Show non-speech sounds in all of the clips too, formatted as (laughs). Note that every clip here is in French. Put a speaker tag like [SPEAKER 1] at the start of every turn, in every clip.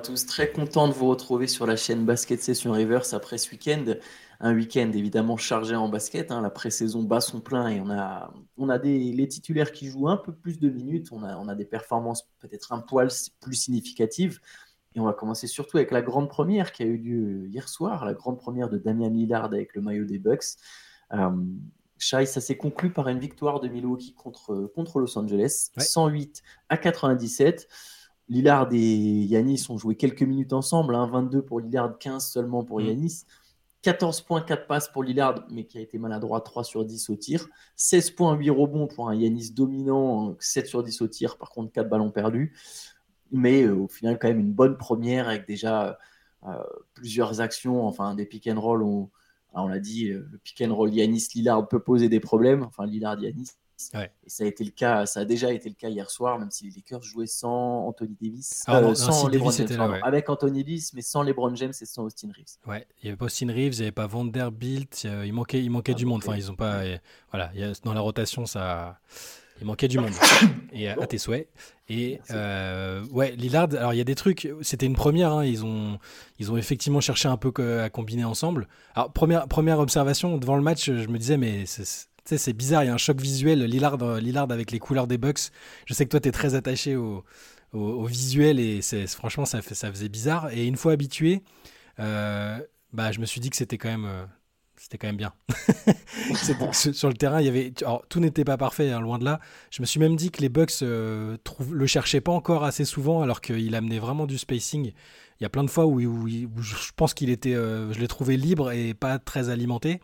[SPEAKER 1] tous. Très content de vous retrouver sur la chaîne Basket Session Reverse après ce week-end. Un week-end évidemment chargé en basket. Hein. La pré-saison bat son plein et on a, on a des, les titulaires qui jouent un peu plus de minutes. On a, on a des performances peut-être un poil plus significatives. Et on va commencer surtout avec la grande première qui a eu lieu hier soir, la grande première de Damian Lillard avec le maillot des Bucks. Euh, Shai, ça s'est conclu par une victoire de Milwaukee contre, contre Los Angeles, 108 à 97. Lillard et Yanis ont joué quelques minutes ensemble, 22 hein, pour Lillard, 15 seulement pour mm. Yanis. 14 points, 4 passes pour Lillard, mais qui a été maladroit 3 sur 10 au tir. 16 points, 8 rebonds pour un Yanis dominant, 7 sur 10 au tir, par contre 4 ballons perdus. Mais euh, au final, quand même une bonne première avec déjà euh, plusieurs actions, enfin des pick and roll. On, on l'a dit, le pick and roll Yanis-Lillard peut poser des problèmes, enfin Lillard-Yanis. Et ça a été le cas, ça a déjà été le cas hier soir, même si les Lakers jouaient sans Anthony Davis,
[SPEAKER 2] ah, euh, sans LeBron James,
[SPEAKER 1] avec Anthony Davis, mais sans LeBron James et sans Austin Reeves.
[SPEAKER 2] Ouais, il n'y avait pas Austin Reeves, il n'y avait pas Vanderbilt, il manquait, il manquait ah, du monde. Enfin, ils ont pas, voilà, dans la rotation, ça, il manquait du monde. (coughs) Et à, tes souhaits. Et euh, ouais, Lillard, alors il y a des trucs, c'était une première, hein, ils, ont, ils ont effectivement cherché un peu à combiner ensemble. Alors, première, première observation, devant le match, je me disais, mais c'est bizarre, il y a un choc visuel. Lillard, Lillard avec les couleurs des Bucks. Je sais que toi, tu es très attaché au, visuel et franchement, ça, fait, ça faisait bizarre. Et une fois habitué, euh, bah, je me suis dit que c'était quand même. Euh, c'était quand même bien. (laughs) sur le terrain, il y avait, tout n'était pas parfait, hein, loin de là. Je me suis même dit que les Bucks euh, le cherchaient pas encore assez souvent, alors qu'il amenait vraiment du spacing. Il y a plein de fois où, je pense qu'il était, je l'ai trouvé libre et pas très alimenté.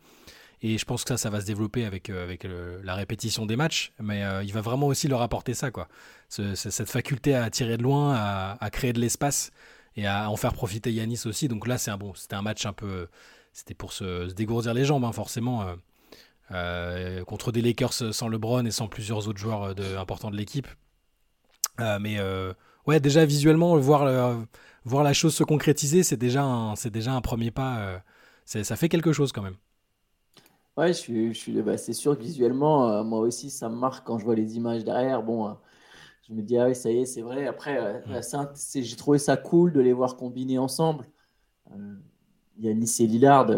[SPEAKER 2] Et je pense que ça, ça va se développer avec, euh, avec la répétition des matchs. Mais euh, il va vraiment aussi leur apporter ça, quoi. cette faculté à tirer de loin, à, créer de l'espace et à en faire profiter Yanis aussi. Donc là, c'est un bon, c'était un match un peu, c'était pour se, dégourdir les jambes, hein, forcément. Euh, contre des Lakers sans LeBron et sans plusieurs autres joueurs importants de l'équipe. mais ouais, déjà visuellement, voir, voir la chose se concrétiser, c'est déjà, c'est déjà un premier pas. ça fait quelque chose quand même.
[SPEAKER 1] Ouais, je suis, je suis, bah, c'est sûr que visuellement, euh, moi aussi, ça me marque quand je vois les images derrière. Bon, euh, je me dis, ah oui, ça y est, c'est vrai. Après, euh, j'ai trouvé ça cool de les voir combiner ensemble. Il y a Nice et Lillard.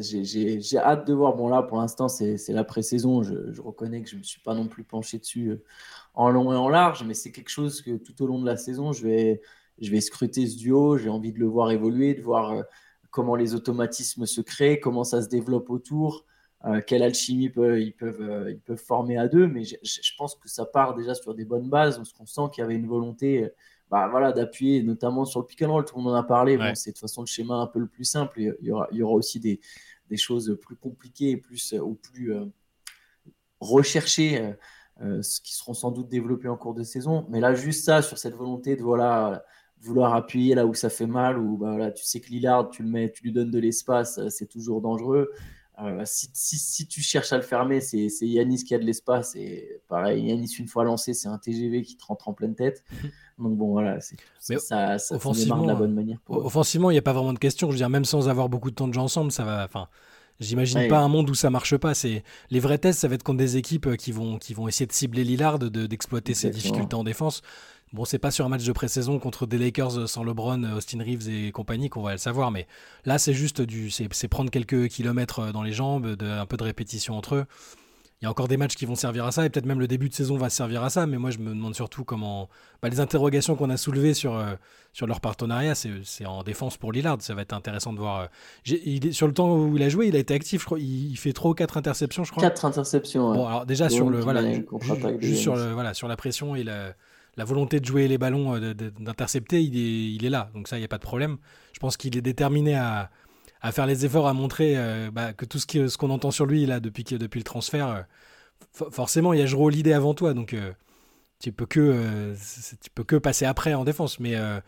[SPEAKER 1] j'ai hâte de voir. Bon, là, pour l'instant, c'est la pré-saison. Je, je, reconnais que je ne me suis pas non plus penché dessus en long et en large, mais c'est quelque chose que tout au long de la saison, je vais, je vais scruter ce duo. J'ai envie de le voir évoluer, de voir comment les automatismes se créent, comment ça se développe autour, euh, quelle alchimie ils peuvent, euh, ils peuvent former à deux. Mais je, pense que ça part déjà sur des bonnes bases, parce qu'on sent qu'il y avait une volonté bah, voilà, d'appuyer notamment sur le pick and roll. Tout le monde en a parlé. c'est de toute façon le schéma un peu le plus simple. Il y aura, il y aura aussi des, des choses plus compliquées plus, ou plus euh, recherchées. qui seront sans doute développées en cours de saison. Mais là, juste ça, sur cette volonté de voilà, vouloir appuyer là où ça fait mal, ou bah, voilà, tu sais que Lillard, tu le mets, tu lui donnes de l'espace, euh, c'est toujours dangereux. Euh, si, si, tu cherches à le fermer, c'est Yanis qui a de l'espace. Et pareil, Yanis, une fois lancé, c'est un TGV qui te rentre en pleine tête. (laughs) Donc bon, voilà, ça, ça offensivement, de la bonne manière.
[SPEAKER 2] Offensivement, il n'y a pas vraiment de question. Je veux dire, même sans avoir beaucoup de temps de jeu ensemble, ça va. Enfin, J'imagine pas un monde où ça marche pas. C'est les vrais tests, ça va être contre des équipes euh, qui vont qui vont essayer de cibler Lillard, d'exploiter ses difficultés en défense. Bon, c'est pas sur un match de pré-saison contre des Lakers sans LeBron, Austin Reeves et compagnie qu'on va le savoir, mais là, c'est juste du, c'est prendre quelques kilomètres dans les jambes, de, un peu de répétition entre eux. Il y a encore des matchs qui vont servir à ça, et peut-être même le début de saison va servir à ça, mais moi je me demande surtout comment. Bah, les interrogations qu'on a soulevées sur, euh, sur leur partenariat, c'est en défense pour Lillard, ça va être intéressant de voir. Euh, il sur le temps où il a joué, il a été actif, je crois, il, fait 3 ou 4 interceptions, je crois.
[SPEAKER 1] 4 interceptions,
[SPEAKER 2] Bon, alors déjà sur le. Voilà, juste sur, le, voilà, sur la pression et la la volonté de jouer les ballons, euh, d'intercepter, il est, là. Donc ça, il n'y a pas de problème. Je pense qu'il est déterminé à, faire les efforts, à montrer euh, bah, que tout ce qu'on entend sur lui là, depuis, depuis le transfert, euh, forcément, il y a Jero l'idée avant toi. Donc tu peux que tu peux que passer après en défense. Mais à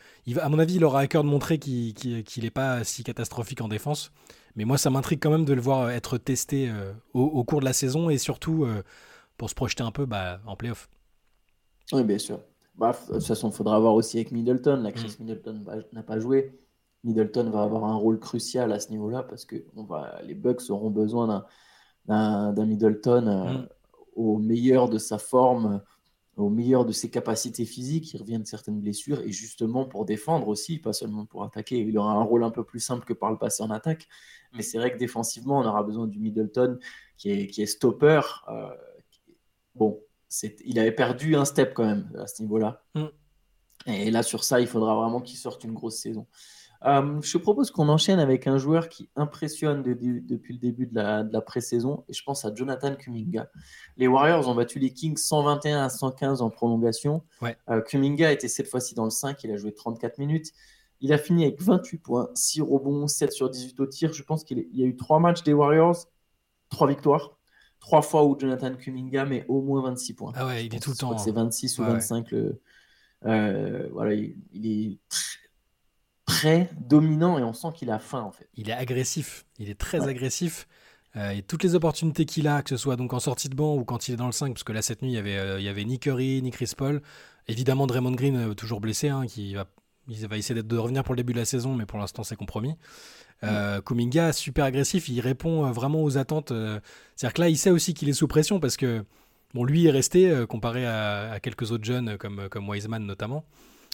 [SPEAKER 2] mon avis, il aura à cœur de montrer qu'il n'est pas si catastrophique en défense. Mais moi, ça m'intrigue quand même de le voir être testé au, cours de la saison et surtout pour se projeter un peu bah, en playoff.
[SPEAKER 1] Oui, bien sûr. Bah, de toute façon, il faudra voir aussi avec Middleton. La Chris mm. Middleton n'a pas joué. Middleton va avoir un rôle crucial à ce niveau-là parce que on va, les Bucks auront besoin d'un Middleton euh, mm. au meilleur de sa forme au meilleur de ses capacités physiques, il revient de certaines blessures, et justement pour défendre aussi, pas seulement pour attaquer. Il aura un rôle un peu plus simple que par le passé en attaque, mais c'est vrai que défensivement, on aura besoin du Middleton qui est, qui est stopper. Euh, bon, il avait perdu un step quand même à ce niveau-là. Mm. Et là, sur ça, il faudra vraiment qu'il sorte une grosse saison. Euh, je propose qu'on enchaîne avec un joueur qui impressionne depuis le début de la, la pré-saison, et je pense à Jonathan Kuminga. Les Warriors ont battu les Kings 121 à 115 en prolongation. Euh, Kuminga était cette fois-ci dans le 5, il a joué 34 minutes. Il a fini avec 28 points, 6 rebonds, 7 sur 18 au tir. Je pense qu'il y a eu 3 matchs des Warriors, 3 victoires. 3 fois où Jonathan Kuminga met au moins 26 points.
[SPEAKER 2] Ah ouais, il est tout le temps.
[SPEAKER 1] C'est 26 ou 25. Le, euh, voilà, il, est très dominant et on sent qu'il a faim en fait.
[SPEAKER 2] Il est agressif, il est très agressif. Euh, et toutes les opportunités qu'il a, que ce soit donc en sortie de banc ou quand il est dans le 5, parce que là cette nuit il y avait, euh, il y avait ni Curry ni Chris Paul, évidemment Draymond Green euh, toujours blessé, hein, qui va, il va essayer de revenir pour le début de la saison, mais pour l'instant c'est compromis. Euh, Kuminga super agressif, il répond vraiment aux attentes. C'est-à-dire que là il sait aussi qu'il est sous pression parce que bon lui est resté comparé à, à, quelques autres jeunes comme comme Wiseman notamment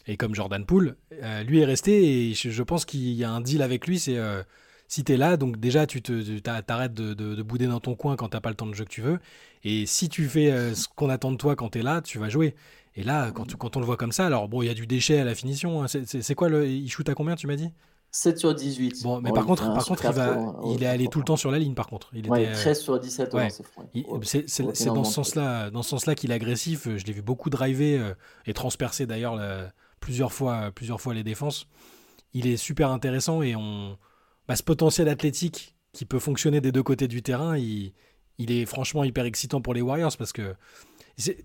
[SPEAKER 2] et comme Jordan Poole, euh, lui est resté et je, pense qu'il y a un deal avec lui, c'est euh, si tu es là, donc déjà tu t'arrêtes de, de, bouder dans ton coin quand t'as pas le temps de jeu que tu veux, et si tu fais euh, ce qu'on attend de toi quand tu es là, tu vas jouer. Et là, quand, quand on le voit comme ça, alors bon, il y a du déchet à la finition, hein. c'est quoi, le, il shoot à combien tu m'as dit?
[SPEAKER 1] 7 sur 18.
[SPEAKER 2] Bon, mais par contre, par contre il, va, il est allé tout le temps sur la ligne, par contre. Il
[SPEAKER 1] était, 13 sur 17,
[SPEAKER 2] c'est dans ce sens-là dans ce sens-là qu'il est agressif. Je l'ai vu beaucoup driver et transpercer d'ailleurs plusieurs fois, plusieurs fois les défenses. Il est super intéressant et on, bah, ce potentiel athlétique qui peut fonctionner des deux côtés du terrain, il, il est franchement hyper excitant pour les Warriors parce que,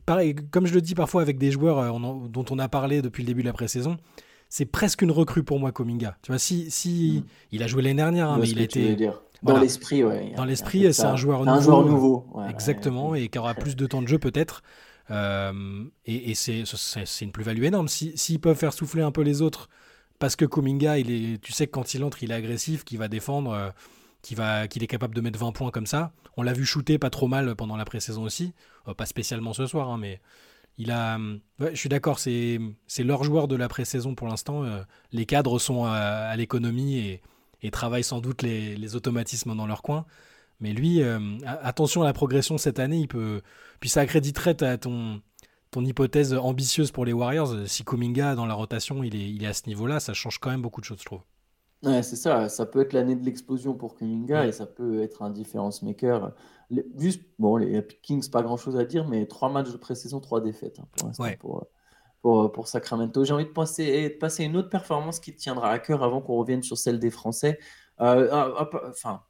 [SPEAKER 2] pareil, comme je le dis parfois avec des joueurs euh, dont on a parlé depuis le début de la pré-saison, c'est presque une recrue pour moi, Kominga. Tu vois, si, si mm. il a joué l'année dernière, hein, mais il était.
[SPEAKER 1] Dans l'esprit, ouais.
[SPEAKER 2] Dans l'esprit, c'est un joueur
[SPEAKER 1] nouveau. Un joueur nouveau.
[SPEAKER 2] exactement, et qui aura plus de temps de jeu peut-être. Euh, et, c'est une plus-value énorme. S'ils peuvent faire souffler un peu les autres, parce que Kuminga, il est, tu sais que quand il entre, il est agressif, qu'il va défendre, euh, qu'il est capable de mettre 20 points comme ça. On l'a vu shooter pas trop mal pendant la pré-saison aussi. Euh, pas spécialement ce soir, hein, mais il a. je suis d'accord, c'est leur joueur de la pré-saison pour l'instant. les cadres sont à, l'économie et, travaillent sans doute les, automatismes dans leur coin. Mais lui, euh, attention à la progression cette année, il peut. Puis ça accréditerait ton hypothèse ambitieuse pour les Warriors. Si Kuminga dans la rotation, il est, il est à ce niveau-là, ça change quand même beaucoup de choses, je trouve.
[SPEAKER 1] Ouais, c'est ça. Ça peut être l'année de l'explosion pour Kuminga et ça peut être un difference maker. juste, bon, les Kings, pas grand-chose à dire, mais trois matchs de pré-saison, trois défaites hein, pour l'instant pour, pour, pour, Sacramento. J'ai envie de passer, de passer une autre performance qui te tiendra à cœur avant qu'on revienne sur celle des Français. Euh, ah, enfin,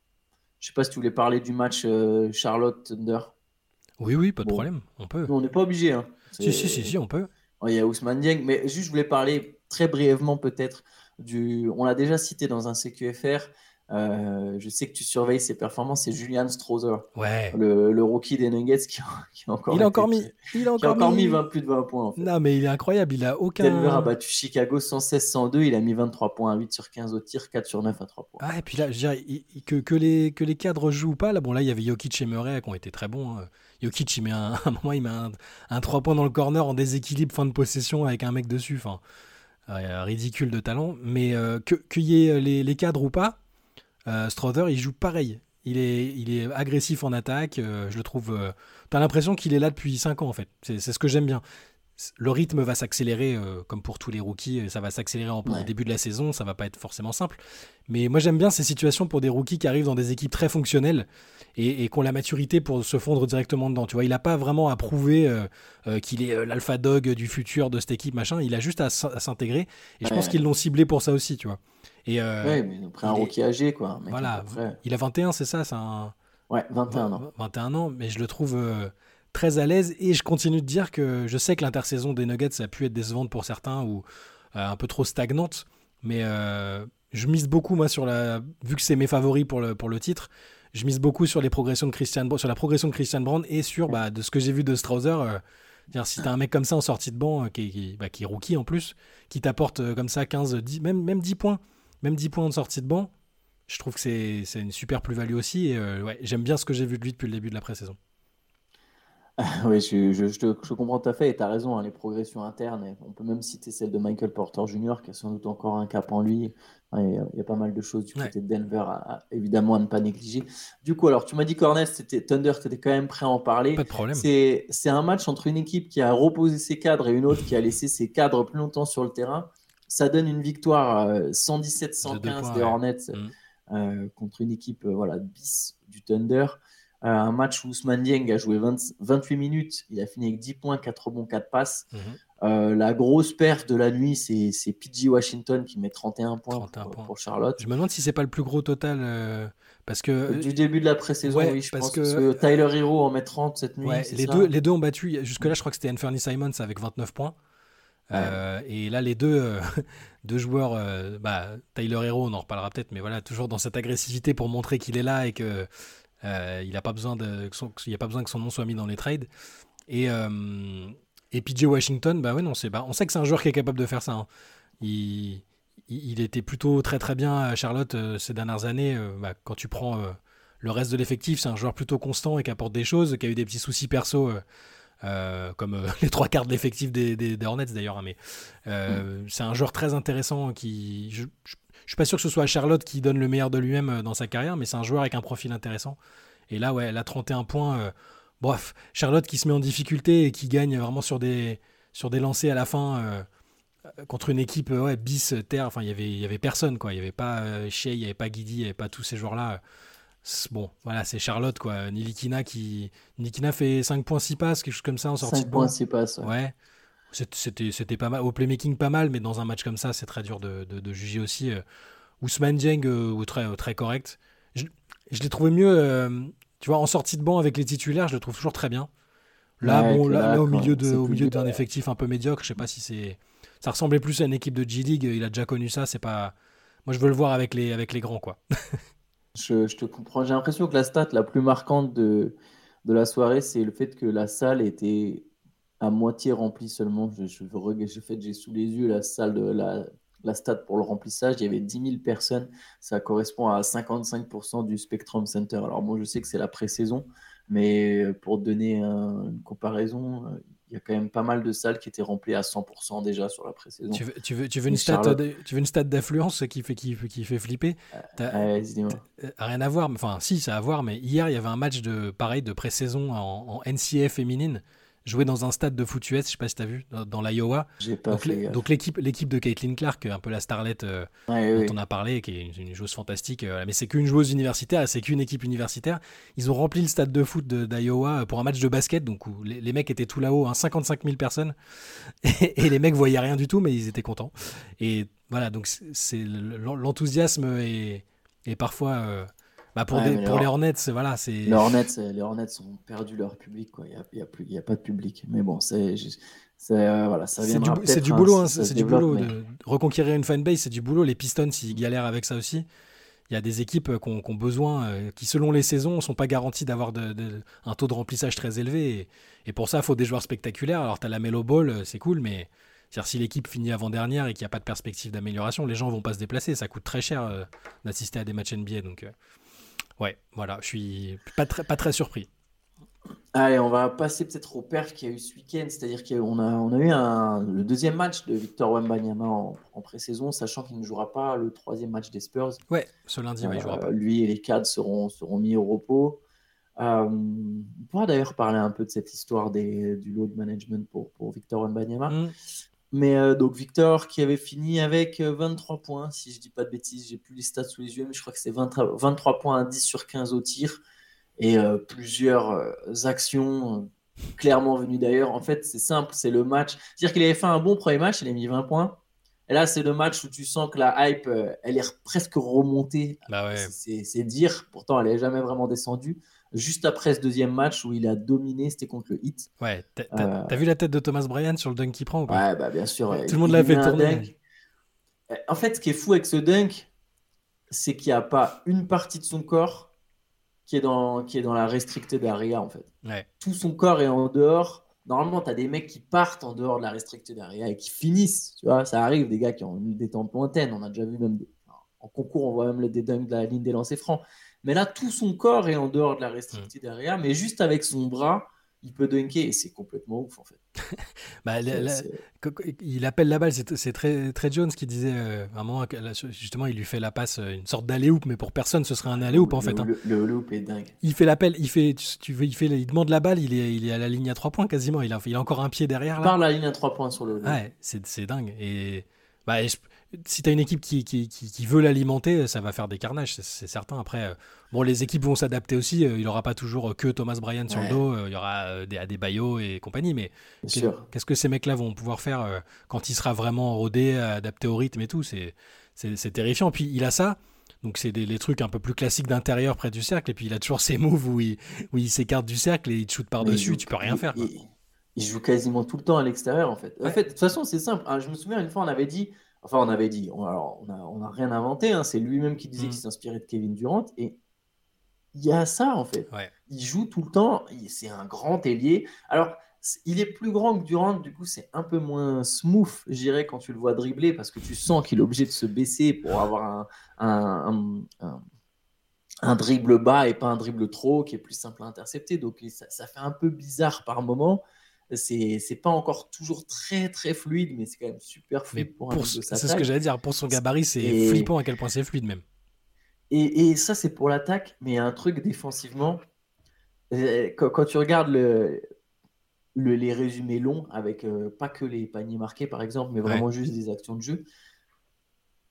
[SPEAKER 1] je sais pas si tu voulais parler du match euh, Charlotte Thunder.
[SPEAKER 2] Oui, oui, pas de problème, on peut.
[SPEAKER 1] on n'est pas obligé. Hein.
[SPEAKER 2] Si, si, si, si, on peut.
[SPEAKER 1] Il y a Ousmane Dieng, mais juste je voulais parler très brièvement peut-être du. On l'a déjà cité dans un CQFR, euh, je sais que tu surveilles ses performances, c'est Julian Strother,
[SPEAKER 2] ouais.
[SPEAKER 1] le, rookie des Nuggets qui, (laughs) a encore,
[SPEAKER 2] il a encore mis,
[SPEAKER 1] il a encore, mis, 20, plus de 20 points.
[SPEAKER 2] Non, mais il est incroyable, il a aucun.
[SPEAKER 1] Denver a battu Chicago 116-102, il a mis 23 points, 8 sur 15 au tir, 4 sur 9 à 3 points.
[SPEAKER 2] Ah, et puis là, je dirais, que, que, les, que les cadres jouent pas, là, bon, là, il y avait Jokic et Murray qui ont été très bons. Hein. Jokic, il met un, (laughs) un moment, il met un, 3 points dans le corner en déséquilibre fin de possession avec un mec dessus, enfin, ridicule de talent. Mais euh, qu'il y ait les, les cadres ou pas, euh, Strother, il joue pareil. Il est, il est agressif en attaque. Euh, je le trouve. Euh, t'as l'impression qu'il est là depuis 5 ans, en fait. C'est ce que j'aime bien. Le rythme va s'accélérer, comme pour tous les rookies. Ça va s'accélérer en, au début de la saison. Ça va pas être forcément simple. Mais moi, j'aime bien ces situations pour des rookies qui arrivent dans des équipes très fonctionnelles et, qui ont la maturité pour se fondre directement dedans. Tu vois, il n'a pas vraiment à prouver qu'il est l'alpha dog du futur de cette équipe, machin. Il a juste à, s'intégrer. Et je pense qu'ils l'ont ciblé pour ça aussi, tu vois.
[SPEAKER 1] Et, euh, ouais, mais après un rookie âgé, quoi.
[SPEAKER 2] voilà, il a 21, c'est ça? Un...
[SPEAKER 1] Ouais, 21 ans.
[SPEAKER 2] 21 ans, mais je le trouve euh, très à l'aise et je continue de dire que je sais que l'intersaison des Nuggets, a pu être décevante pour certains ou euh, un peu trop stagnante, mais je mise beaucoup, moi, sur la. Vu que c'est mes favoris pour le, pour le titre, je mise beaucoup sur les progressions de Christian sur la progression de Christian Brand et sur bah, de ce que j'ai vu de Strausser. Dire, si t'as un mec comme ça en sortie de banc, qui, qui, bah, est rookie en plus, qui t'apporte comme ça 15, 10, même, même 10 points, même 10 points de sortie de banc, je trouve que c'est une super plus-value aussi. Et euh, ouais, j'aime bien ce que j'ai vu de lui depuis le début de la pré-saison. (laughs)
[SPEAKER 1] oui, je, je, je, comprends tout à fait et tu as raison, hein, les progressions internes. on peut même citer celle de Michael Porter Jr., qui a sans doute encore un cap en lui. Il y a pas mal de choses du côté de Denver, évidemment, à ne pas négliger. Du coup, alors, tu m'as dit qu'Hornets, c'était Thunder, tu étais quand même prêt à en parler.
[SPEAKER 2] Pas de problème.
[SPEAKER 1] C'est un match entre une équipe qui a reposé ses cadres et une autre qui a laissé ses cadres plus longtemps sur le terrain. Ça donne une victoire 117-115 euh, des Hornets mm. euh, contre une équipe euh, voilà, bis du Thunder. Euh, un match où Ousmane Dieng a joué 28 minutes, il a fini avec 10 points, 4 rebonds, 4 passes. Mhm. Euh, la grosse perte de la nuit, c'est PG Washington qui met 31 points, pour, Charlotte.
[SPEAKER 2] Je me demande si c'est pas le plus gros total. Euh, parce que,
[SPEAKER 1] du début de la pré-saison, oui, je pense. Que, Tyler Hero en met 30 cette nuit.
[SPEAKER 2] les, deux, les deux ont battu. Jusque-là, je crois que c'était Anthony Simons avec 29 points. et là, les deux, (laughs) deux joueurs, bah, Tyler Hero, on en reparlera peut-être, mais voilà, toujours dans cette agressivité pour montrer qu'il est là et que euh, il n'a pas besoin de, il a pas besoin que son nom soit mis dans les trades. Et, euh, et PJ Washington, bah ouais, non, c'est, bah, on sait que c'est un joueur qui est capable de faire ça. Hein. Il, il, était plutôt très très bien à Charlotte euh, ces dernières années. Bah, quand tu prends le reste de l'effectif, c'est un joueur plutôt constant et qui apporte des choses, qui a eu des petits soucis perso. comme (laughs) les trois quarts de l'effectif des, des, Hornets d'ailleurs. Hein, mais mm. c'est un joueur très intéressant qui, je, je suis pas sûr que ce soit Charlotte qui donne le meilleur de lui-même euh, dans sa carrière, mais c'est un joueur avec un profil intéressant. Et là, ouais, elle a 31 points. Euh, bref, Charlotte qui se met en difficulté et qui gagne vraiment sur des, sur des lancers à la fin euh, contre une équipe ouais, bis, terre. Enfin, y il y avait personne, quoi. Il n'y avait pas Shea, il n'y avait pas Guidi, il n'y avait pas tous ces joueurs-là. Bon, voilà, c'est Charlotte, quoi. Nilikina qui. Nilikina fait 5 points 6 passes, quelque chose comme ça en sortie 5
[SPEAKER 1] points 6 passes.
[SPEAKER 2] ouais. C'était pas mal. Au playmaking, pas mal, mais dans un match comme ça, c'est très dur de, de, juger aussi. Euh, Ousmane Dieng, euh, très, très correct. Je, je l'ai trouvé mieux, euh, tu vois, en sortie de banc avec les titulaires, je le trouve toujours très bien. Là, bon, là, au milieu de, au milieu d'un effectif un peu médiocre, je sais pas si c'est. Ça ressemblait plus à une équipe de G-League, il a déjà connu ça, c'est pas. Moi, je veux le voir avec les, avec les grands, quoi. (laughs)
[SPEAKER 1] je, je, te comprends. J'ai l'impression que la stat la plus marquante de, de la soirée, c'est le fait que la salle était à moitié rempli seulement. Je, je, j'ai sous les yeux la salle de la, la stade pour le remplissage. Il y avait 10 000 personnes. Ça correspond à 55% du Spectrum Center. Alors, moi, je sais que c'est la pré-saison, mais pour donner une comparaison, il y a quand même pas mal de salles qui étaient remplies à 100% déjà sur la pré-saison.
[SPEAKER 2] Tu veux, tu veux, tu veux une stat, tu veux une stade d'affluence qui fait, qui, qui fait flipper
[SPEAKER 1] euh,
[SPEAKER 2] Rien à voir, enfin si, ça a à voir, mais hier il y avait un match de pareil de pré-saison en, en NCA féminine joué dans un stade de foot US, je sais pas si tu as vu, dans, l'Iowa. Donc, l'équipe, l'équipe de Caitlin Clark, un peu la starlette euh, dont on a parlé, qui est une, joueuse fantastique, euh, mais c'est qu'une joueuse universitaire, c'est qu'une équipe universitaire. Ils ont rempli le stade de foot d'Iowa pour un match de basket, donc où les, mecs étaient tout là-haut, hein, 55 000 personnes, (laughs) et, les mecs voyaient rien du tout, mais ils étaient contents. Et voilà, donc c'est l'enthousiasme et, et parfois euh, bah pour, pour les Hornets, voilà, c'est.
[SPEAKER 1] Les Hornets, les Hornets ont perdu leur public, quoi. Il n'y a, y a, plus, il y a pas de public. Mais bon, c'est. Euh, voilà, ça
[SPEAKER 2] c'est du,
[SPEAKER 1] c'est
[SPEAKER 2] du, boulot, hein, c'est du boulot. De reconquérir une fanbase, c'est du boulot. Les Pistons, ils galèrent avec ça aussi. Il y a des équipes qui ont, besoin, euh, qui selon les saisons, ne sont pas garanties d'avoir de, un taux de remplissage très élevé. Et, pour ça, il faut des joueurs spectaculaires. Alors, tu as la Melo Ball, euh, c'est cool, mais si l'équipe finit avant-dernière et qu'il n'y a pas de perspective d'amélioration, les gens vont pas se déplacer. Ça coûte très cher d'assister à des matchs NBA. Donc, Ouais, voilà, je suis pas très, pas très surpris.
[SPEAKER 1] Allez, on va passer peut-être au perf qu'il y a eu ce week-end, c'est-à-dire qu'on a, on a eu un, le deuxième match de Victor Wembanyama en, en pré-saison, sachant qu'il ne jouera pas le troisième match des Spurs.
[SPEAKER 2] Ouais, ce lundi, il jouera pas. Euh,
[SPEAKER 1] lui et les cadres seront, seront mis au repos. Euh, on pourra d'ailleurs parler un peu de cette histoire des, du load management pour, pour Victor Wembanyama. Mm. Mais euh, donc Victor qui avait fini avec 23 euh, points, si je dis pas de bêtises, j'ai plus les stats sous les yeux, mais je crois que c'est 23 points à 10 sur 15 au tir et euh, plusieurs actions clairement venues d'ailleurs. En fait, c'est simple, c'est le match. C'est-à-dire qu'il avait fait un bon premier match, il a mis 20 points. Et là, c'est le match où tu sens que la hype, elle est presque remontée.
[SPEAKER 2] Bah
[SPEAKER 1] c'est dire, pourtant elle n'est jamais vraiment descendue juste après ce deuxième match où il a dominé, c'était contre le Hit.
[SPEAKER 2] Ouais, t'as euh, vu la tête de Thomas Bryan sur le dunk qu'il prend ou
[SPEAKER 1] pas? Ouais, bah bien sûr.
[SPEAKER 2] Tout le monde l'a fait tourner.
[SPEAKER 1] En fait, ce qui est fou avec ce dunk, c'est qu'il n'y a pas une partie de son corps qui est dans, qui est dans la restricted area, en fait.
[SPEAKER 2] Ouais.
[SPEAKER 1] Tout son corps est en dehors. Normalement, tu as des mecs qui partent en dehors de la restricted area et qui finissent. Tu vois, ça arrive, des gars qui ont une détente lointaine. On a déjà vu même en concours, on voit même des dunks de la ligne des lancers francs. Mais là, tout son corps est en dehors de la restricted area, mais juste avec son bras, il peut dunker et c'est complètement ouf en fait. (laughs)
[SPEAKER 2] bah, il appelle la balle, c'est très, très Jones qui disait euh, à un moment, justement, il lui fait la passe, euh, une sorte d'alley-oop, mais pour personne, ce serait un alley-oop en fait.
[SPEAKER 1] Hein. Le, le est dingue.
[SPEAKER 2] Il fait l'appel, il fait, tu, veux, il fait, il demande la balle, il est, il est à la ligne à 3 points quasiment, il a, il a encore un pied derrière. Là.
[SPEAKER 1] Par la ligne à 3 points sur le.
[SPEAKER 2] Ouais, c'est dingue. Et bah, si tu as une équipe qui, qui, qui, veut l'alimenter, ça va faire des carnages, c'est certain. Après, euh, bon, les équipes vont s'adapter aussi. Euh, il n'y aura pas toujours que Thomas Bryan sur le dos. Euh, il y aura des Adebayo et compagnie. Mais qu'est-ce que ces mecs-là vont pouvoir faire quand il sera vraiment rodé, adapté au rythme et tout? C'est terrifiant. Puis il a ça. Donc c'est les trucs un peu plus classiques d'intérieur près du cercle. Et puis il a toujours ses moves où il, où il s'écarte du cercle et il te shoot par-dessus. Tu peux rien faire.
[SPEAKER 1] Il, joue quasiment tout le temps à l'extérieur en fait. En fait, de toute façon, c'est simple. Ah, je me souviens une fois, on avait dit Enfin, on avait dit, on, alors, on n'a rien inventé, hein, c'est lui-même qui disait mm. qu'il s'inspirait de Kevin Durant. Et il y a ça, en fait. Il joue tout le temps, c'est un grand ailier. Alors, il est plus grand que Durant, du coup, c'est un peu moins smooth, je dirais, quand tu le vois dribbler, parce que tu sens qu'il est obligé de se baisser pour avoir un, un, dribble bas et pas un dribble trop, qui est plus simple à intercepter. Donc, ça, ça fait un peu bizarre par moment c'est pas encore toujours très très fluide, mais c'est quand même super fluide pour, un
[SPEAKER 2] C'est ce que j'allais dire. Pour son gabarit, c'est flippant à quel point c'est fluide même.
[SPEAKER 1] Et, et ça, c'est pour l'attaque, mais un truc défensivement. Euh, quand, tu regardes le, le, les résumés longs, avec euh, pas que les paniers marqués par exemple, mais vraiment juste des actions de jeu,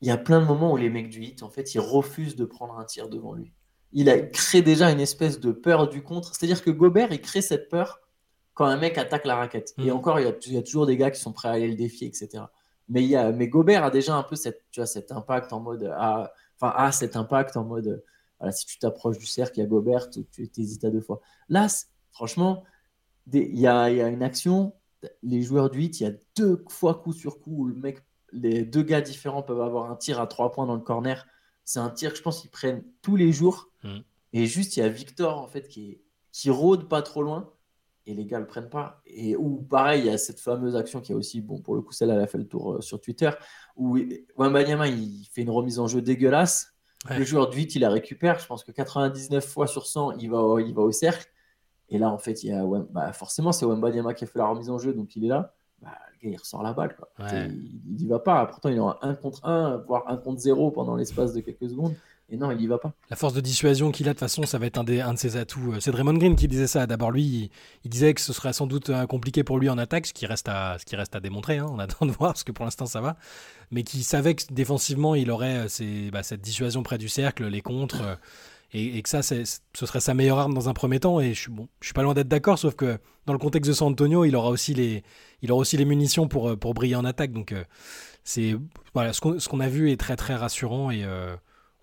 [SPEAKER 1] il y a plein de moments où les mecs du hit, en fait, ils refusent de prendre un tir devant lui. Il a créé déjà une espèce de peur du contre. C'est-à-dire que Gobert, il crée cette peur quand un mec attaque la raquette. Et mm. encore, il y, a, toujours des gars qui sont prêts à aller le défier, etc. Mais, il y a, mais Gobert a déjà un peu cette, tu vois, cet impact en mode. Ah, enfin, a cet impact en mode. Voilà, si tu t'approches du cercle, il y a Gobert, tu, hésites à deux fois. Là, franchement, il y a, y a, une action. Les joueurs du 8, il y a deux fois coup sur coup où le mec, les deux gars différents peuvent avoir un tir à trois points dans le corner. C'est un tir que je pense qu'ils prennent tous les jours. Mm. Et juste, il y a Victor, en fait, qui, qui rôde pas trop loin et les gars le prennent pas. Et ou pareil, il y a cette fameuse action qui a aussi, bon, pour le coup, celle-là, elle a fait le tour euh, sur Twitter, où Wembanyama, il fait une remise en jeu dégueulasse. Le joueur de 8, il la récupère. Je pense que 99 fois sur 100, il va, au, il va au cercle. Et là, en fait, il y a, bah, forcément, c'est Wembanyama qui a fait la remise en jeu, donc il est là. Bah, le gars, il ressort la balle. Quoi. Il n'y va pas. Pourtant, il est en 1 contre 1, voire 1 contre 0 pendant l'espace de quelques secondes. Et non, il n'y va pas.
[SPEAKER 2] La force de dissuasion qu'il a, de toute façon, ça va être un, des, un de ses atouts. Euh, c'est Draymond Green qui disait ça. D'abord, lui, il, disait que ce serait sans doute euh, compliqué pour lui en attaque, ce qui reste à, ce qui reste à démontrer. Hein. On (laughs) attend de voir, parce que pour l'instant, ça va. Mais qui savait que défensivement, il aurait euh, bah, cette dissuasion près du cercle, les contres. et, que ça, ce serait sa meilleure arme dans un premier temps. Et je suis, bon, je suis pas loin d'être d'accord, sauf que dans le contexte de San Antonio, il aura aussi les, il aura aussi les munitions pour, pour briller en attaque. Donc, c'est voilà, ce qu'on a vu est très très rassurant et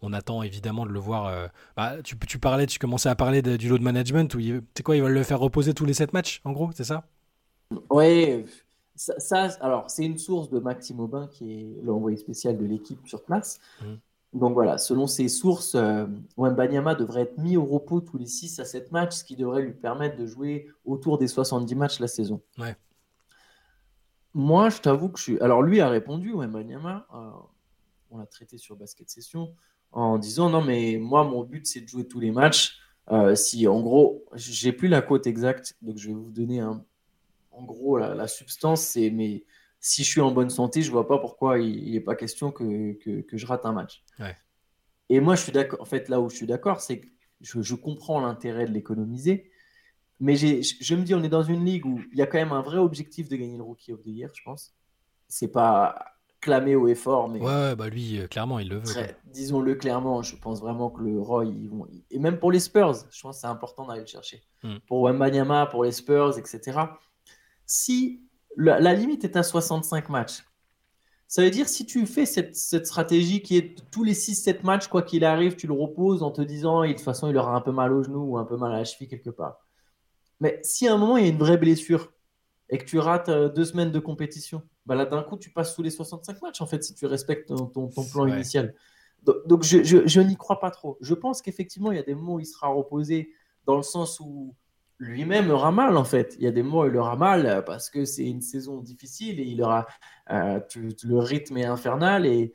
[SPEAKER 2] on attend évidemment de le voir. Euh, bah, tu, tu, parlais, tu commençais à parler du load management où c'est quoi, ils veulent le faire reposer tous les 7 matchs, en gros, c'est ça?
[SPEAKER 1] Oui, ça, alors c'est une source de Maxime Aubin qui est l'envoyé spécial de l'équipe sur place. Mmh. Donc voilà, selon ces sources, euh, Wembanyama devrait être mis au repos tous les 6 à 7 matchs, ce qui devrait lui permettre de jouer autour des 70 matchs la saison.
[SPEAKER 2] Ouais.
[SPEAKER 1] Moi, je t'avoue que je suis. Alors lui a répondu, Wembanyama, euh, on l'a traité sur Basket Session en disant non, mais moi, mon but, c'est de jouer tous les matchs. Euh, si en gros, j'ai plus la quote exacte, donc je vais vous donner un, en gros la, substance, c'est mais si je suis en bonne santé, je vois pas pourquoi il n'est pas question que, que, je rate un match. Et moi, je suis d'accord. En fait, là où je suis d'accord, c'est que je, je comprends l'intérêt de l'économiser, mais je me dis, on est dans une ligue où il y a quand même un vrai objectif de gagner le Rookie of the Year, je pense. C'est pas clamé au effort. Mais
[SPEAKER 2] ouais, bah lui, euh, clairement, il le veut.
[SPEAKER 1] Disons-le clairement, je pense vraiment que le Roy, ils vont. Et même pour les Spurs, je pense que c'est important d'aller le chercher. Hmm. Pour Wembanyama, pour les Spurs, etc. Si la, limite est à 65 matchs, ça veut dire si tu fais cette, cette stratégie qui est tous les 6-7 matchs, quoi qu'il arrive, tu le reposes en te disant, de toute façon, il aura un peu mal au genou ou un peu mal à la cheville quelque part. Mais si à un moment, il y a une vraie blessure et que tu rates euh, deux semaines de compétition, bah là d'un coup tu passes sous les 65 matchs en fait si tu respectes ton, plan initial. Donc, je, n'y crois pas trop. Je pense qu'effectivement il y a des moments où il sera reposé dans le sens où lui-même aura mal en fait. Il y a des moments où il aura mal parce que c'est une saison difficile et il aura euh, le rythme est infernal et,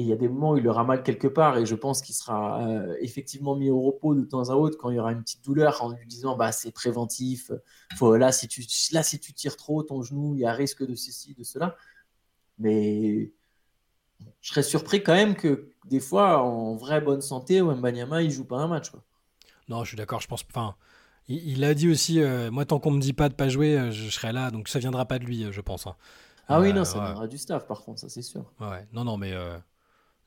[SPEAKER 1] Et il y a des moments où il aura mal quelque part et je pense qu'il sera euh, effectivement mis au repos de temps à autre quand il y aura une petite douleur en lui disant bah, c'est préventif. Faut, là, si tu, là, si tu tires trop ton genou, il y a risque de ceci, de cela. Mais je serais surpris quand même que des fois, en vraie bonne santé, Mbanyama, il joue pas un match. Quoi.
[SPEAKER 2] Non, je suis d'accord. Je pense. Enfin, il, a dit aussi euh, moi, tant qu'on me dit pas de pas jouer, euh, je, serai là. Donc ça viendra pas de lui, je pense. Hein.
[SPEAKER 1] Ah oui, non, ça viendra du staff, par contre, ça c'est sûr.
[SPEAKER 2] Ouais, non, non, mais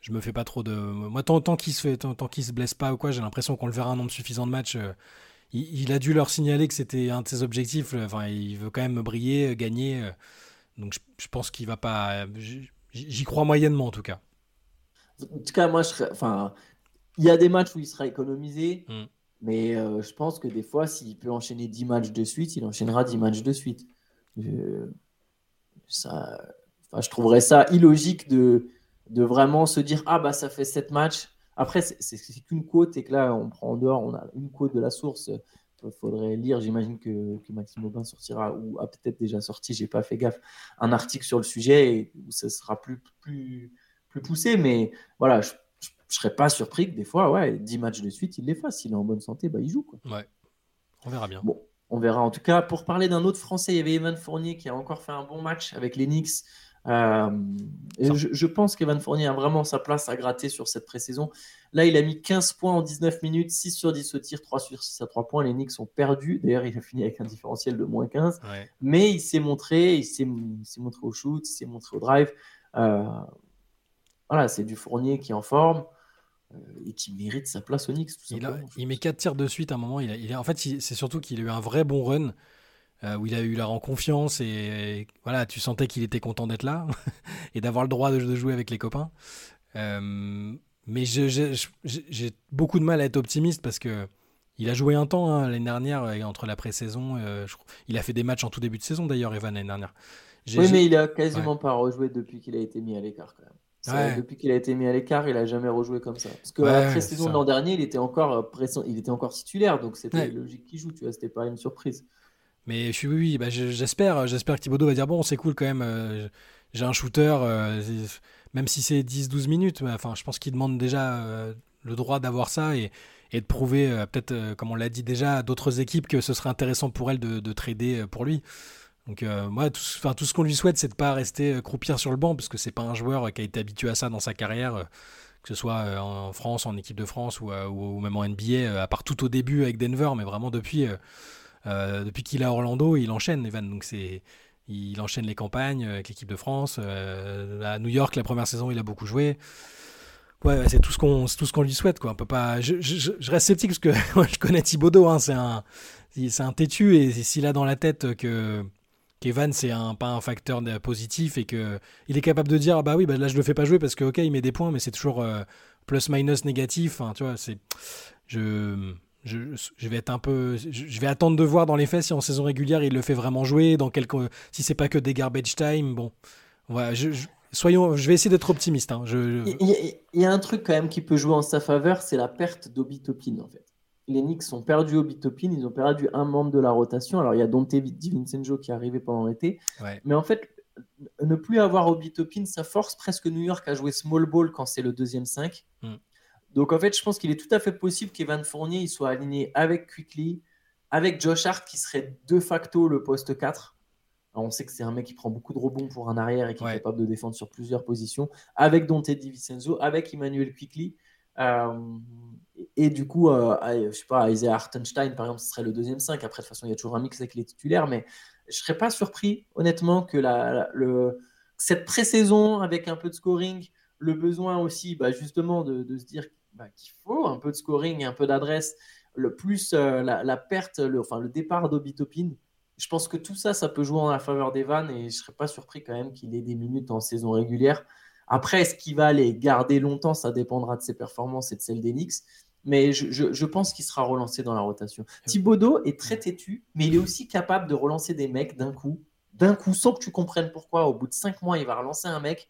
[SPEAKER 2] je me fais pas trop de. Moi, tant, tant qu'il se fait, tant, qu'il se blesse pas ou quoi, j'ai l'impression qu'on le verra un nombre suffisant de matchs. Euh, il, a dû leur signaler que c'était un de ses objectifs. Enfin, il veut quand même briller, euh, gagner. Euh, donc, je, pense qu'il va pas. J'y crois moyennement, en tout cas.
[SPEAKER 1] En tout cas, moi, je serais, enfin, il y a des matchs où il sera économisé, mm. mais je pense que des fois, s'il peut enchaîner 10 matchs de suite, il enchaînera 10 matchs de suite. ça, enfin, je trouverais ça illogique de de vraiment se dire ah bah ça fait 7 matchs. Après, c'est qu'une quote et que là, on prend en dehors, on a une quote de la source. Il faudrait lire, j'imagine que, que, Maxime Aubin sortira ou a peut-être déjà sorti, j'ai pas fait gaffe, un article sur le sujet où ça sera plus, plus, plus poussé. Mais voilà, je, ne serais pas surpris que des fois, ouais, 10 matchs de suite, il les fasse. S'il est en bonne santé, bah, il joue. Quoi.
[SPEAKER 2] Ouais, on verra bien.
[SPEAKER 1] Bon, on verra. En tout cas, pour parler d'un autre Français, il y avait Evan Fournier qui a encore fait un bon match avec les Knicks. Euh, je, pense qu'Evan Fournier a vraiment sa place à gratter sur cette pré-saison. Là, il a mis 15 points en 19 minutes, 6 sur 10 au tir, 3 sur 6 à 3 points. Les Knicks sont perdus. D'ailleurs, il a fini avec un différentiel de moins 15. Mais il s'est montré, il s'est montré au shoot, il s'est montré au drive. Euh, voilà, c'est du Fournier qui est en forme euh, et qui mérite sa place au Knicks.
[SPEAKER 2] il, met 4 tirs de suite à un moment. Il il en fait, c'est surtout qu'il a eu un vrai bon run. Euh, où il a eu la en confiance et, voilà, tu sentais qu'il était content d'être là (laughs) et d'avoir le droit de, jouer avec les copains. Euh, mais j'ai beaucoup de mal à être optimiste parce que il a joué un temps hein, l'année dernière entre la pré-saison. Euh, il a fait des matchs en tout début de saison d'ailleurs, Evan l'année dernière.
[SPEAKER 1] Oui, mais il a quasiment pas rejoué depuis qu'il a été mis à l'écart quand même. Depuis qu'il a été mis à l'écart, il a jamais rejoué comme ça. Parce que la pré-saison de l'an dernier, il était encore il était encore titulaire, donc c'était logique qu'il joue. Tu vois, c'était pas une surprise.
[SPEAKER 2] Mais oui, bah, j'espère, j'espère que Thibaudot va dire bon, c'est cool quand même. Euh, j'ai un shooter, euh, même si c'est 10-12 minutes. enfin, je pense qu'il demande déjà euh, le droit d'avoir ça et, de prouver, peut-être, comme on l'a dit déjà, à d'autres équipes que ce serait intéressant pour elle de, de trader pour lui. Donc moi, tout, enfin, tout ce qu'on lui souhaite, c'est de pas rester croupir sur le banc, parce que c'est pas un joueur qui a été habitué à ça dans sa carrière, que ce soit en France, en équipe de France ou, même en NBA, à part tout au début avec Denver, mais vraiment depuis euh, depuis qu'il est à Orlando, il enchaîne, Evan. Donc c'est, il enchaîne les campagnes avec l'équipe de France. Euh, à New York, la première saison, il a beaucoup joué. Ouais, c'est tout ce qu'on tout ce qu'on lui souhaite quoi. On peut pas. Je, reste sceptique parce que (laughs) je connais Thibodeau. Hein, c'est un c'est un têtu et s'il a dans la tête que qu'Evan c'est un pas un facteur positif et que il est capable de dire ah bah oui bah là je le fais pas jouer parce que ok il met des points mais c'est toujours euh, plus minus négatif. Tu vois c'est je je, vais être un peu, je, vais attendre de voir dans les faits si en saison régulière il le fait vraiment jouer, dans quelque, si c'est pas que des garbage time. Bon, voilà, je, soyons, je vais essayer d'être optimiste. Hein,
[SPEAKER 1] il, y a, un truc quand même qui peut jouer en sa faveur, c'est la perte d'Obitopin en fait. Les Knicks ont perdu Obitopin, ils ont perdu un membre de la rotation. Alors il y a Dante DiVincenzo qui est arrivé pendant l'été, mais en fait ne plus avoir Obitopin, ça force presque New York à jouer small ball quand c'est le deuxième 5. Donc en fait, je pense qu'il est tout à fait possible qu'Evan Fournier il soit aligné avec Quickly, avec Josh Hart qui serait de facto le poste 4. on sait que c'est un mec qui prend beaucoup de rebonds pour un arrière et qui est capable de défendre sur plusieurs positions, avec Dante DiVincenzo, avec Emmanuel Quickly. Euh, et, du coup, euh, je sais pas, Isaiah Hartenstein, par exemple, ce serait le deuxième 5. Après, de toute façon, il y a toujours un mix avec les titulaires, mais je serais pas surpris, honnêtement, que la, le, cette pré-saison avec un peu de scoring, le besoin aussi, bah, justement, de, de se dire bah, qu'il faut un peu de scoring et un peu d'adresse, le plus euh, la, perte, le, enfin le départ d'Obitopin, je pense que tout ça, ça peut jouer en la faveur d'Evan et je ne serais pas surpris quand même qu'il ait des minutes en saison régulière. Après, est-ce qu'il va les garder longtemps? Ça dépendra de ses performances et de celles d'Enix. Mais je, je, pense qu'il sera relancé dans la rotation. Thibodeau est très têtu, mais il est aussi capable de relancer des mecs d'un coup, d'un coup, sans que tu comprennes pourquoi. Au bout de cinq mois, il va relancer un mec.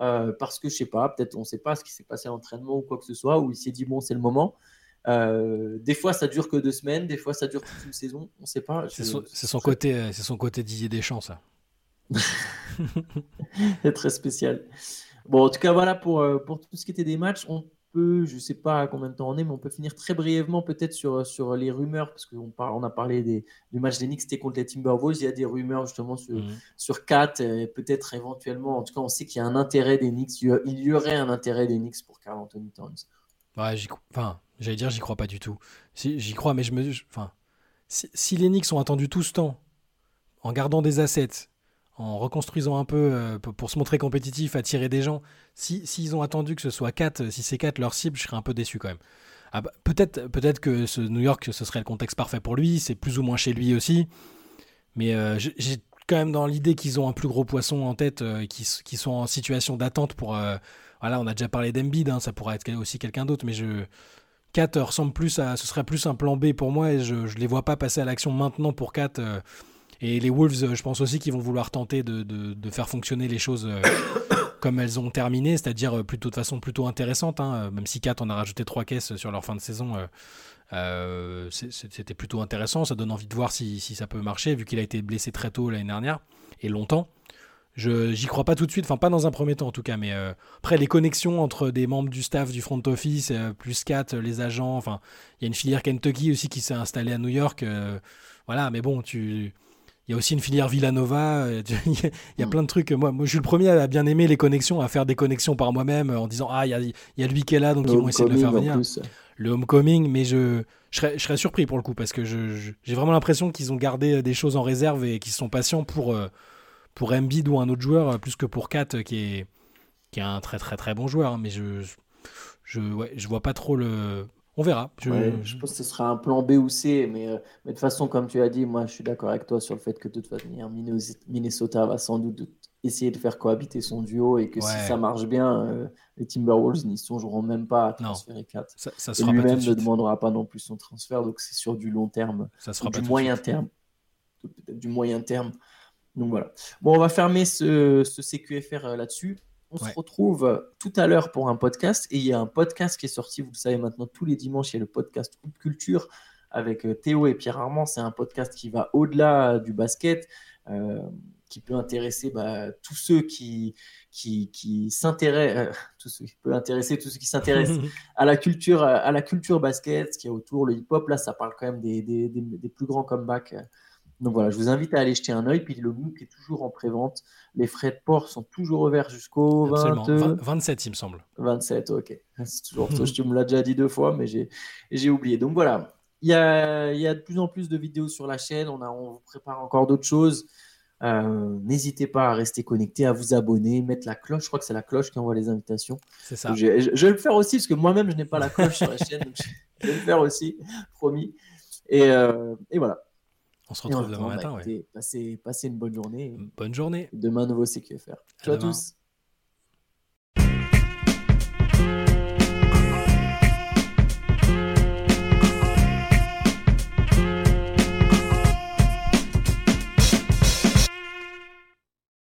[SPEAKER 1] Euh, parce que je sais pas, peut-être on ne sait pas ce qui s'est passé à l'entraînement ou quoi que ce soit, où il s'est dit bon, c'est le moment. Euh, des fois, ça dure que deux semaines, des fois, ça dure toute une saison, on ne sait pas.
[SPEAKER 2] C'est son, côté, euh, c'est son côté Didier Deschamps, ça. (laughs)
[SPEAKER 1] c'est très spécial. Bon, en tout cas, voilà pour, pour tout ce qui était des matchs. On je ne sais pas à combien de temps on est, mais on peut finir très brièvement peut-être sur, sur les rumeurs, parce qu'on on a parlé des, du match des Knicks, c'était contre les Timberwolves. Il y a des rumeurs justement sur, mmh. sur 4, et peut-être éventuellement. En tout cas, on sait qu'il y a un intérêt des Knicks. Il y aurait un intérêt des Knicks pour Carl Anthony Towns.
[SPEAKER 2] Ouais, j'y, enfin, j'allais dire, j'y crois pas du tout. Si, j'y crois, mais je me. Enfin, si, si les Knicks ont attendu tout ce temps, en gardant des assets, en reconstruisant un peu euh, pour se montrer compétitif, attirer des gens. S'ils si, ont attendu que ce soit 4, si c'est 4 leur cible, je serais un peu déçu quand même. Ah bah, peut-être peut que ce New York, ce serait le contexte parfait pour lui, c'est plus ou moins chez lui aussi. Mais euh, j'ai quand même dans l'idée qu'ils ont un plus gros poisson en tête, euh, qui, qui, sont en situation d'attente pour... voilà, on a déjà parlé d'Embiid, hein, ça pourrait être aussi quelqu'un d'autre, mais je... 4 ressemble plus à... Ce serait plus un plan B pour moi et je ne les vois pas passer à l'action maintenant pour 4 et les Wolves, euh, je pense aussi qu'ils vont vouloir tenter de, faire fonctionner les choses euh, (coughs) comme elles ont terminé, c'est-à-dire euh, plutôt de façon plutôt intéressante. Hein. Même si 4 en a rajouté 3 caisses sur leur fin de saison, c'était plutôt intéressant. Ça donne envie de voir si, si ça peut marcher, vu qu'il a été blessé très tôt l'année dernière et longtemps. Je j'y crois pas tout de suite, enfin pas dans un premier temps en tout cas, mais après les connexions entre des membres du staff du front office, plus 4, les agents, enfin il y a une filière Kentucky aussi qui s'est installée à New York, voilà, mais bon, tu il y a aussi une filière Villanova. Euh, (laughs) il y a mm. plein de trucs. Moi, moi, je suis le premier à bien aimer les connexions, à faire des connexions par moi-même en disant Ah, il y a, y a, lui qui est là, donc ils vont essayer de le faire venir. Le homecoming, mais je, je, serais, je serais surpris pour le coup parce que j'ai vraiment l'impression qu'ils ont gardé euh, des choses en réserve et qu'ils sont patients pour, euh, pour Embiid ou un autre joueur plus que pour Kat qui est, qui est un très très très bon joueur. Hein, mais je, je, ouais, je vois pas trop le on verra.
[SPEAKER 1] Je... pense que ce sera un plan B ou C, mais, euh, mais, de toute façon, comme tu as dit, moi je suis d'accord avec toi sur le fait que de toute façon, Minnesota va sans doute essayer de faire cohabiter son duo et que si ça marche bien, euh, les Timberwolves n'y songeront même pas à transférer 4. Ça, ça et lui-même ne demandera pas non plus son transfert, donc c'est sur du long terme, ça sera du moyen terme. Peut-être du moyen terme. Donc voilà. Bon, on va fermer ce, ce CQFR euh, là-dessus. On se retrouve euh, tout à l'heure pour un podcast. Et il y a un podcast qui est sorti, vous le savez maintenant, tous les dimanches, il y a le podcast Coupe Culture avec euh, Théo et Pierre Armand. C'est un podcast qui va au-delà du basket, euh, qui peut intéresser bah, tous ceux qui, qui, qui s'intéressent, (laughs) tous ceux qui peut intéresser tous ceux qui s'intéressent (laughs) à la culture, à la culture basket, ce qui est autour, le hip-hop. Là, ça parle quand même des, des, des plus grands comebacks donc voilà, je vous invite à aller jeter un œil. Puis le MOOC est toujours en pré-vente. Les frais de port sont toujours ouverts jusqu'au
[SPEAKER 2] 27, il me semble.
[SPEAKER 1] 27, ok. C'est toujours. (laughs) Je me l'ai déjà dit deux fois, mais j'ai oublié. Donc voilà, il y a, y a, de plus en plus de vidéos sur la chaîne. On, a, on vous prépare encore d'autres choses. Euh, n'hésitez pas à rester connecté, à vous abonner, mettre la cloche. Je crois que c'est la cloche qui envoie les invitations.
[SPEAKER 2] C'est ça.
[SPEAKER 1] Je, vais le faire aussi parce que moi-même, je n'ai pas la cloche sur la chaîne. Donc je, vais le faire aussi, promis. Et, euh, et voilà.
[SPEAKER 2] On se retrouve demain matin.
[SPEAKER 1] Ouais. Passez, une bonne journée.
[SPEAKER 2] Bonne journée.
[SPEAKER 1] Demain, nouveau CQFR. Ciao à tous.